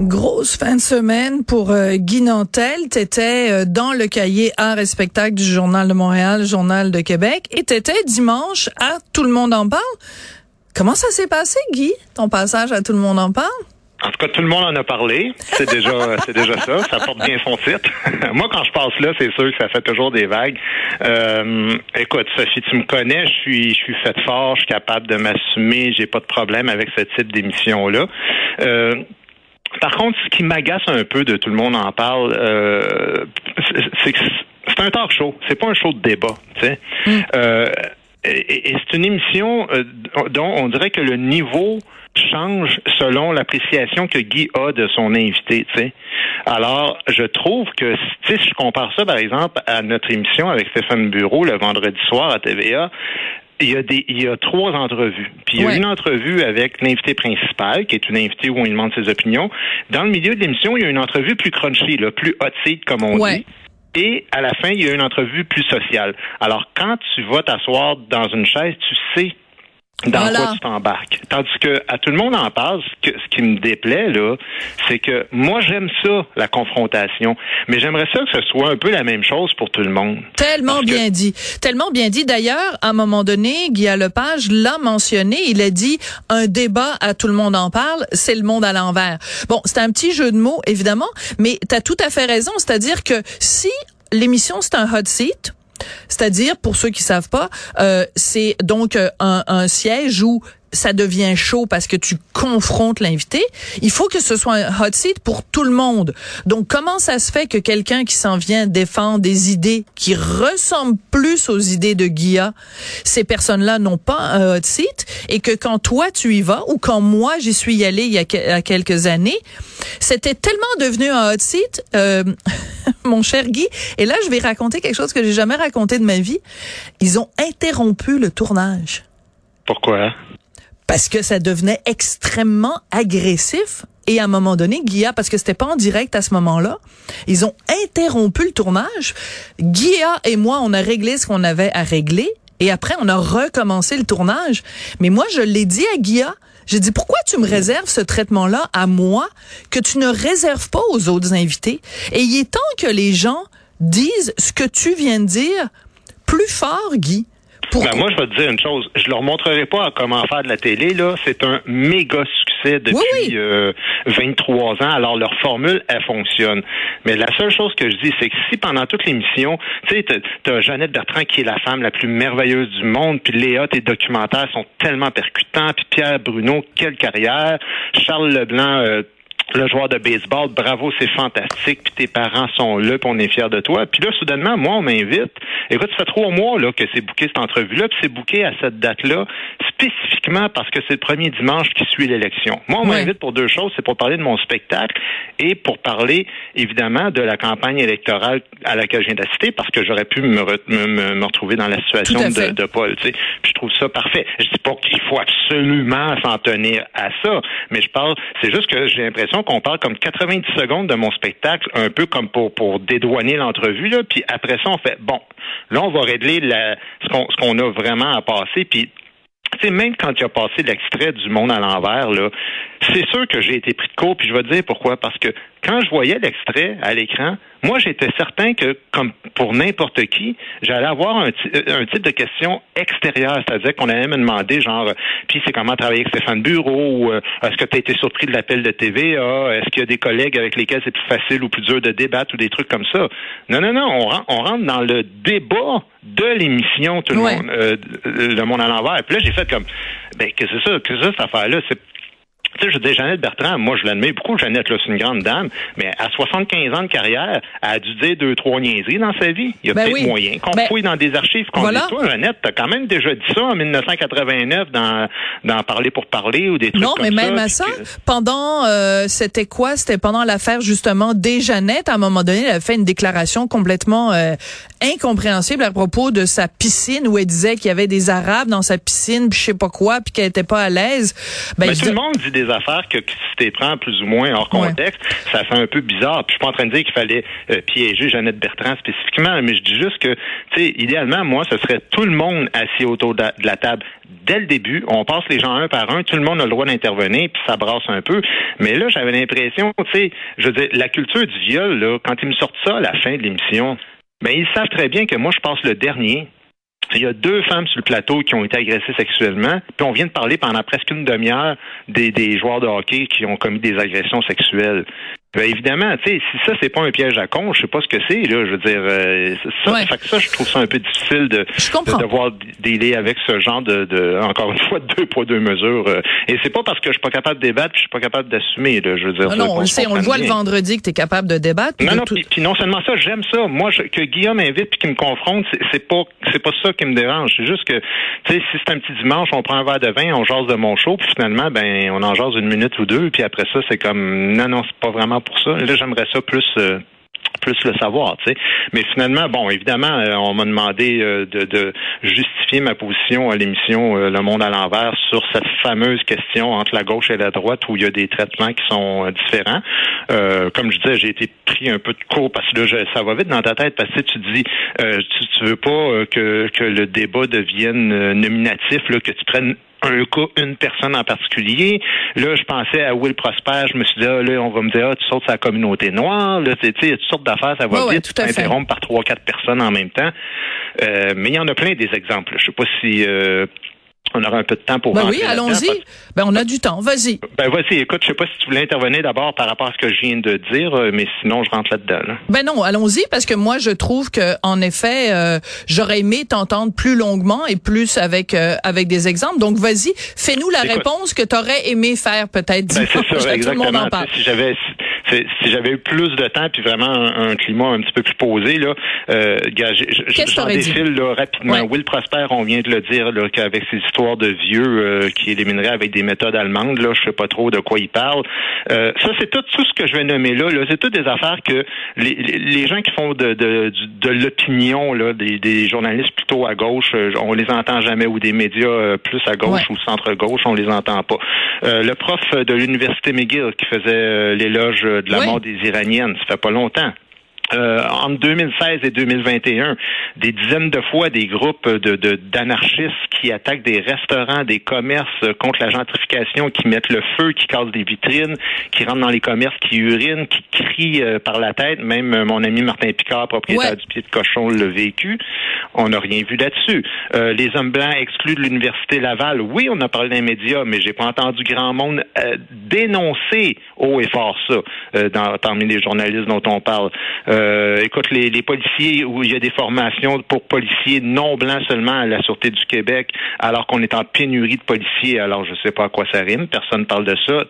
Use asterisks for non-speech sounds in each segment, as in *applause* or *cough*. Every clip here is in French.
Grosse fin de semaine pour euh, Guy Nantel. T'étais euh, dans le cahier Art et spectacle du Journal de Montréal, Journal de Québec, et t'étais dimanche à Tout le monde en parle. Comment ça s'est passé, Guy, ton passage à Tout le monde en parle? En tout cas, tout le monde en a parlé. C'est déjà, *laughs* c'est déjà ça. Ça porte bien son titre. *laughs* Moi, quand je passe là, c'est sûr que ça fait toujours des vagues. Euh, écoute, Sophie, tu me connais. Je suis, je suis faite fort. Je suis capable de m'assumer. J'ai pas de problème avec ce type d'émission-là. Euh, par contre, ce qui m'agace un peu de tout le monde en parle, euh, c'est que c'est un talk show. C'est pas un show de débat. Tu sais. Euh, et, et c'est une émission euh, dont on dirait que le niveau change selon l'appréciation que Guy a de son invité. Tu sais. Alors, je trouve que si je compare ça, par exemple, à notre émission avec Stéphane Bureau le vendredi soir à TVA, il y a des il y a trois entrevues. Puis il y a Ouais. une entrevue avec l'invité principal, qui est une invitée où on lui demande ses opinions. Dans le milieu de l'émission, il y a une entrevue plus crunchy, là, plus hot seat, comme on Ouais. dit. Et à la fin, il y a une entrevue plus sociale. Alors, quand tu vas t'asseoir dans une chaise, tu sais dans Voilà. quoi tu t'embarques. Tandis que à tout le monde en parle, ce, que- ce qui me déplaît là, c'est que moi j'aime ça la confrontation, mais j'aimerais ça que ce soit un peu la même chose pour tout le monde. Tellement Parce que- bien dit. Tellement bien dit. D'ailleurs, à un moment donné, Guy Lepage l'a mentionné. Il a dit un débat à tout le monde en parle, c'est le monde à l'envers. Bon, c'est un petit jeu de mots, évidemment, mais tu as tout à fait raison. C'est-à-dire que si l'émission, c'est un hot seat, c'est-à-dire, pour ceux qui savent pas, euh, c'est donc euh, un, un siège où ça devient chaud parce que tu confrontes l'invité. Il faut que ce soit un hot seat pour tout le monde. Donc, comment ça se fait que quelqu'un qui s'en vient défendre des idées qui ressemblent plus aux idées de Guilla, ces personnes-là n'ont pas un hot seat et que quand toi tu y vas ou quand moi j'y suis allé il y a, quelques années, c'était tellement devenu un hot seat, euh, mon cher Guy. Et là, je vais raconter quelque chose que j'ai jamais raconté de ma vie. Ils ont interrompu le tournage Pourquoi? Parce que ça devenait extrêmement agressif. Et à un moment donné, Guilla, parce que c'était pas en direct à ce moment-là, ils ont interrompu le tournage. Guilla et moi, on a réglé ce qu'on avait à régler. Et après, on a recommencé le tournage. Mais moi, je l'ai dit à Guilla. J'ai dit, pourquoi tu me réserves ce traitement-là à moi que tu ne réserves pas aux autres invités? Et il est temps que les gens disent ce que tu viens de dire plus fort, Guy. Ben moi, je vais te dire une chose. Je leur montrerai pas comment faire de la télé. Là, c'est un méga succès depuis Oui, oui. euh, 23 ans. Alors leur formule, elle fonctionne. Mais la seule chose que je dis, c'est que si pendant toute l'émission, tu sais, t'as- t'as Jeannette Bertrand qui est la femme la plus merveilleuse du monde, puis Léa, tes documentaires sont tellement percutants, puis Pierre Bruno, quelle carrière, Charles Leblanc. euh, le joueur de baseball, bravo, c'est fantastique, puis tes parents sont là, puis on est fiers de toi. Puis là, soudainement, moi, on m'invite. Écoute, ça fait trois mois là que c'est booké cette entrevue-là, puis c'est booké à cette date-là, spécifiquement parce que c'est le premier dimanche qui suit l'élection. Moi, on m'invite pour deux choses, c'est pour parler de mon spectacle et pour parler, évidemment, de la campagne électorale à laquelle je viens d'assister, parce que j'aurais pu me, re- me, retrouver dans la situation de, de Paul. Tu sais. Puis je trouve ça parfait. Je dis pas qu'il faut absolument s'en tenir à ça, mais je parle, c'est juste que j'ai l'impression qu'on parle comme 90 secondes de mon spectacle, un peu comme pour, dédouaner l'entrevue, puis après ça, on fait, bon, là, on va régler ce qu'on a vraiment à passer, puis tu sais, même quand tu as passé l'extrait du monde à l'envers, là, c'est sûr que j'ai été pris de court, puis je vais te dire pourquoi. Parce que quand je voyais l'extrait à l'écran, moi, j'étais certain que, comme pour n'importe qui, j'allais avoir un, euh, un type de question extérieure, c'est-à-dire qu'on allait me demander, genre, euh, puis c'est comment travailler avec Stéphane Bureau, ou euh, est-ce que tu as été surpris de l'appel de TVA, est-ce qu'il y a des collègues avec lesquels c'est plus facile ou plus dur de débattre, ou des trucs comme ça? Non, non, non, on, on rentre dans le débat de l'émission, tout le Ouais. monde, euh, le monde à l'envers. Puis là, j'ai fait comme, ben, que c'est ça, que c'est ça, cette affaire-là? C'est tu sais, je dis Jeannette Bertrand, moi je l'admets beaucoup, Jeannette, là, c'est une grande dame, mais à 75 ans de carrière, elle a dû dire deux, trois niaiseries dans sa vie. Il y a Ben peut-être oui. moyen qu'on Ben, fouille dans des archives, qu'on voilà. dise, toi, Jeannette, t'as quand même déjà dit ça en 1989 dans, dans Parler pour parler ou des trucs Non, comme mais ça. même à ça, que- pendant, euh, c'était quoi? C'était pendant l'affaire justement des Jeannette. À un moment donné, elle a fait une déclaration complètement euh, incompréhensible à propos de sa piscine où elle disait qu'il y avait des Arabes dans sa piscine, puis je sais pas quoi, puis qu'elle était pas à l'aise. Ben, Mais tout dis- le monde dit des affaires que, si tu prends plus ou moins hors Ouais. contexte, ça fait un peu bizarre. Puis je suis pas en train de dire qu'il fallait euh, piéger Jeannette Bertrand spécifiquement, mais je dis juste que, tu sais, idéalement, moi, ce serait tout le monde assis autour de la, de la table dès le début. On passe les gens un par un, tout le monde a le droit d'intervenir, puis ça brasse un peu. Mais là, j'avais l'impression, tu sais, je veux dire, la culture du viol, là, quand ils me sortent ça à la fin de l'émission, ben ils savent très bien que moi, je passe le dernier. Il y a deux femmes sur le plateau qui ont été agressées sexuellement, puis on vient de parler pendant presque une demi-heure des, des joueurs de hockey qui ont commis des agressions sexuelles. Ben évidemment, tu sais, si ça c'est pas un piège à con, je sais pas ce que c'est là. Je veux dire, euh, ça, Ouais. fait que ça, je trouve ça un peu difficile de, de devoir dealer avec ce genre de, de encore une *laughs* fois, deux poids deux mesures. euh. Et c'est pas parce que je suis pas capable de débattre, je suis pas capable d'assumer. Là, je veux dire. Non, qu'on on le sait, on le voit le vendredi que tu es capable de débattre. Non, de non, tout- puis, puis non seulement ça, j'aime ça. Moi, je- que Guillaume invite puis qu'il me confronte, c'est- c'est pas c'est pas ça qui me dérange. C'est juste que, tu sais, si c'est un petit dimanche, on prend un verre de vin, on jase de mon show, puis finalement, ben, on en jase une minute ou deux, puis après ça, c'est comme, non, non, c'est pas vraiment pour ça. Là, j'aimerais ça plus. euh, plus le savoir, tu sais. Mais finalement, bon, évidemment, euh, on m'a demandé euh, de, de justifier ma position à l'émission euh, Le Monde à l'envers sur cette fameuse question entre la gauche et la droite où il y a des traitements qui sont différents. Comme je disais, j'ai été pris un peu de court parce que là, ça va vite dans ta tête parce que tu dis, tu, tu veux pas que, que le débat devienne nominatif, là, que tu prennes un cas, une personne en particulier. Là, je pensais à Will Prosper. Je me suis dit, ah, là, on va me dire, ah, tu sautes sa communauté noire. Là, tu sais, il y a toutes sortes d'affaires, ça va Ouais, ouais, vite. t'interrompes par trois, quatre personnes en même temps. Euh, mais il y en a plein des exemples. Je sais pas si euh, on aura un peu de temps pour Ben oui, allons-y. Ben on a du temps. Vas-y. Ben vas-y, écoute, je sais pas si tu voulais intervenir d'abord par rapport à ce que je viens de dire, euh, mais sinon je rentre là-dedans. là. Ben non, allons-y parce que moi je trouve que en effet euh, j'aurais aimé t'entendre plus longuement et plus avec euh, avec des exemples. Donc vas-y, fais-nous la Écoute. réponse que tu aurais aimé faire peut-être Ben, c'est ça, *laughs* Tout le monde exactement. Si j'avais si, j'avais eu plus de temps puis vraiment un, un climat un petit peu plus posé là, euh, j'en défile là, rapidement. Ouais. Will Prosper, on vient de le dire là, qu'avec ses histoires de vieux euh, qui élimineraient avec des méthodes allemandes là, je sais pas trop de quoi il parle. Euh, ça c'est tout, tout ce que je vais nommer là. là c'est toutes des affaires que les, gens qui font de de, de l'opinion là, des, des journalistes plutôt à gauche, euh, on les entend jamais ou des médias plus à gauche Ouais. ou centre gauche, on les entend pas. Le prof de l'université McGill qui faisait l'éloge de la Oui. mort des Iraniennes, ça fait pas longtemps. Euh, entre 2016 et 2021, des dizaines de fois des groupes de de- d'anarchistes qui attaquent des restaurants, des commerces contre la gentrification, qui mettent le feu, qui cassent des vitrines, qui rentrent dans les commerces, qui urinent, qui crient euh, par la tête. Même euh, mon ami Martin Picard, propriétaire Ouais. du pied de cochon, l'a vécu. On n'a rien vu là-dessus. Euh, les hommes blancs exclus de l'université Laval. Oui, on a parlé d'un média, mais j'ai pas entendu grand monde euh, dénoncer haut et fort ça euh, dans, parmi les journalistes dont on parle. Euh, écoute, les, policiers où il y a des formations pour policiers non blancs seulement à la Sûreté du Québec, alors qu'on est en pénurie de policiers. Alors, je sais pas à quoi ça rime. Personne parle de ça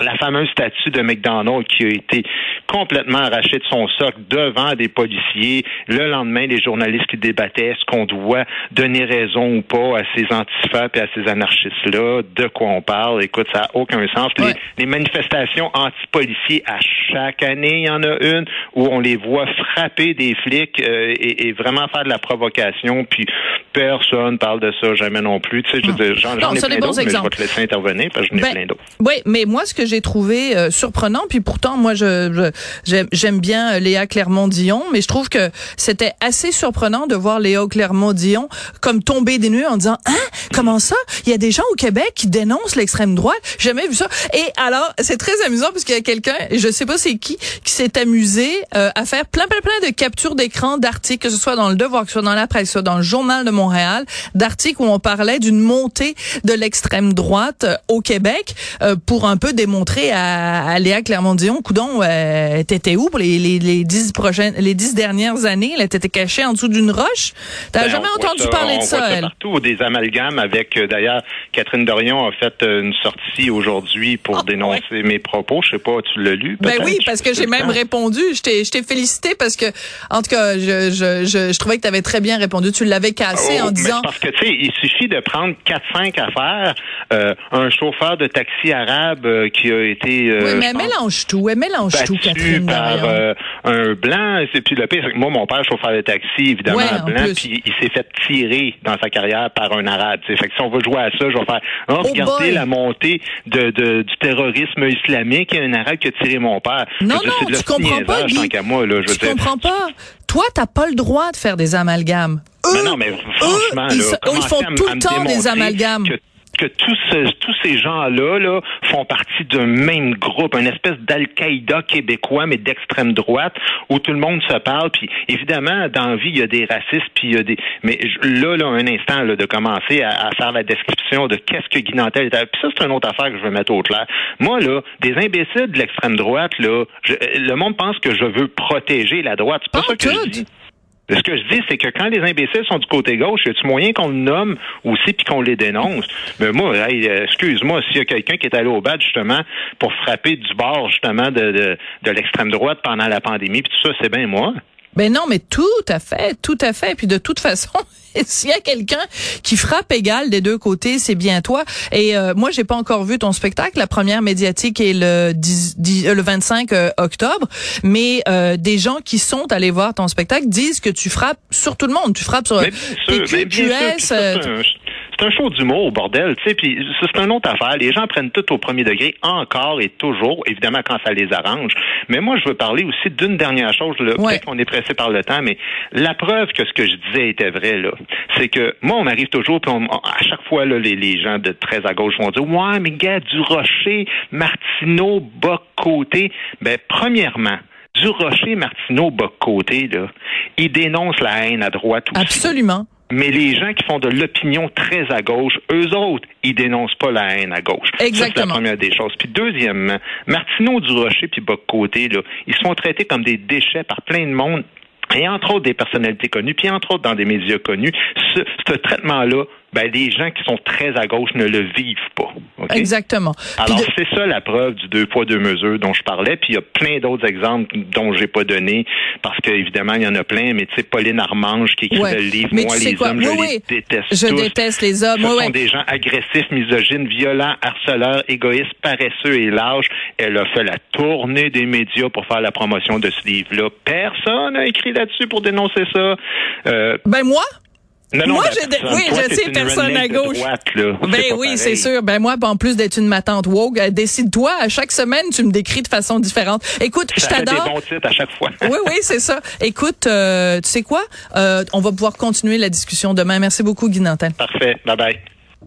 la fameuse statue de McDonald's qui a été complètement arrachée de son socle devant des policiers. Le lendemain, les journalistes qui débattaient est-ce qu'on doit donner raison ou pas à ces antifas et à ces anarchistes-là, de quoi on parle. Écoute, ça n'a aucun sens. Les- Ouais. Les, manifestations anti-policiers, à chaque année, il y en a une où on les voit frapper des flics euh, et, et vraiment faire de la provocation, puis personne parle de ça jamais non plus. Tu sais, je veux dire, j'en, ai plein d'autres, mais je vais te laisser intervenir parce que j'en ai Ben, plein d'autres. Oui, mais moi, ce que j'ai trouvé euh, surprenant, puis pourtant, moi, je, je- j'aime, bien Léa Clermont-Dion, mais je trouve que c'était assez surprenant de voir Léa Clermont-Dion comme tomber des nues en disant, hein, comment ça? Il y a des gens au Québec qui dénoncent l'extrême droite? J'ai jamais vu ça. Et alors, c'est très amusant parce qu'il y a quelqu'un, je sais pas c'est qui, qui s'est amusé euh, à faire plein, plein, plein de captures d'écran d'articles, que ce soit dans le Devoir, que ce soit dans la presse, que ce soit dans le Journal de Montréal d'articles où on parlait d'une montée de l'extrême droite euh, au Québec euh, pour un peu démontrer à, à Léa Clermont-Dion, coudon, euh, t'étais où pour les, les, les dix prochaines, les dix dernières années? Là, t'étais caché en dessous d'une roche? T'as Ben, jamais on entendu ça- parler on de ça, voit elle? partout, des amalgames avec, euh, d'ailleurs, Catherine Dorion a fait euh, une sortie aujourd'hui pour Ah, dénoncer mes propos. Je sais pas, tu l'as lu? Ben oui, parce que j'ai même répondu. Je t'ai, je t'ai félicité parce que, en tout cas, je, je, je, je trouvais que tu avais très bien répondu. Tu l'avais cassé Oh, en disant. Parce que, tu sais, il suffit de prendre 4-5 affaires. Euh, un chauffeur de taxi arabe euh, qui a été... euh, oui, mais elle pense, mélange tout. Elle mélange tout, Catherine. par euh, un blanc. Et puis le pire, c'est que moi, mon père, chauffeur de taxi, évidemment, Ouais, blanc, puis il s'est fait tirer dans sa carrière par un arabe. tu sais. Fait que si on veut jouer à ça, je vais faire oh, regardez boy. la montée de, de- du terrorisme islamique. Il y a un arabe qui a tiré mon père. Non, Je veux dire, non, tu comprends pas, Guy. tant qu'à moi, là, je tu comprends pas? Toi, t'as pas le droit de faire des amalgames. Mais Eux, non, mais franchement, eux, ils, là, font tout le temps des amalgames. Que, tous, ce- tous ces gens-là là, font partie d'un même groupe, une espèce d'Al-Qaïda québécois, mais d'extrême droite, où tout le monde se parle. Puis évidemment, dans la vie, il y a des racistes, puis il y a des. Mais là, là, un instant, là, de commencer à, à faire la description de qu'est-ce que Guy Nantel est. Puis ça, c'est une autre affaire que je veux mettre au clair. Moi, là, des imbéciles de l'extrême droite, là, je- le monde pense que je veux protéger la droite. C'est pas Pas ça que tout. je dis. Ce que je dis, c'est que quand les imbéciles sont du côté gauche, y a-tu moyen qu'on le nomme aussi puis qu'on les dénonce? Mais moi, euh, excuse-moi, s'il y a quelqu'un qui est allé au bad justement pour frapper du bord justement de, de, de l'extrême droite pendant la pandémie, puis tout ça, c'est bien moi. Ben non, mais tout à fait, tout à fait. Puis de toute façon, *laughs* s'il y a quelqu'un qui frappe égal des deux côtés, c'est bien toi. Et euh, moi, j'ai pas encore vu ton spectacle. La première médiatique est le 10 10 euh, le 25 euh, octobre. Mais euh, des gens qui sont allés voir ton spectacle disent que tu frappes sur tout le monde. Tu frappes sur Mais bien sûr, mais bien sûr, puis PQS. ça, euh, c'est un- show d'humour, bordel, tu sais, puis c'est une autre affaire. Les gens prennent tout au premier degré, encore et toujours, évidemment quand ça les arrange. Mais moi, je veux parler aussi d'une dernière chose, là. Ouais. Peut-être qu'on est pressé par le temps, mais la preuve que ce que je disais était vrai, là, c'est que moi, on m'arrive toujours, puis on- à chaque fois, là, les, les gens de très à gauche vont dire, ouais, mais gars, du Rocher, Martineau, Boc-Côté. Ben, premièrement, du Rocher, Martineau, Boc-Côté, là, ils dénoncent la haine à droite aussi. Absolument. Mais les gens qui font de l'opinion très à gauche, eux autres, ils dénoncent pas la haine à gauche. Ça, c'est la première des choses. Puis deuxièmement, Martineau, Durocher puis Boc-Côté, là, ils sont traités comme des déchets par plein de monde. Et entre autres des personnalités connues, puis entre autres dans des médias connus, ce, ce traitement-là, ben, les gens qui sont très à gauche ne le vivent pas. Exactement. Alors, de- c'est ça la preuve du deux poids, deux mesures dont je parlais. Puis il y a plein d'autres exemples dont j'ai pas donné, parce qu'évidemment, il y en a plein, mais tu sais, Pauline Armange qui écrit Ouais. le livre Mais Moi, les quoi? hommes, Oui, je oui. les déteste Je tous. déteste les hommes. Ce Oui, sont des gens agressifs, misogynes, violents, harceleurs, égoïstes, paresseux et lâches. Elle a fait la tournée des médias pour faire la promotion de ce livre-là. Personne n'a écrit là-dessus pour dénoncer ça. Euh, Ben moi? Non, non, Moi, j'ai oui, toi, je sais, personne à gauche. droite, là. Ben oui, c'est sûr. Ben moi, en plus d'être une matante woke, euh, décide-toi. À chaque semaine, tu me décris de façon différente. Écoute, je des t'adore. bons titres à chaque fois. *laughs* Oui, oui, c'est ça. Écoute, euh, tu sais quoi? Euh, on va pouvoir continuer la discussion demain. Merci beaucoup, Guy Nantel. Parfait. Bye bye.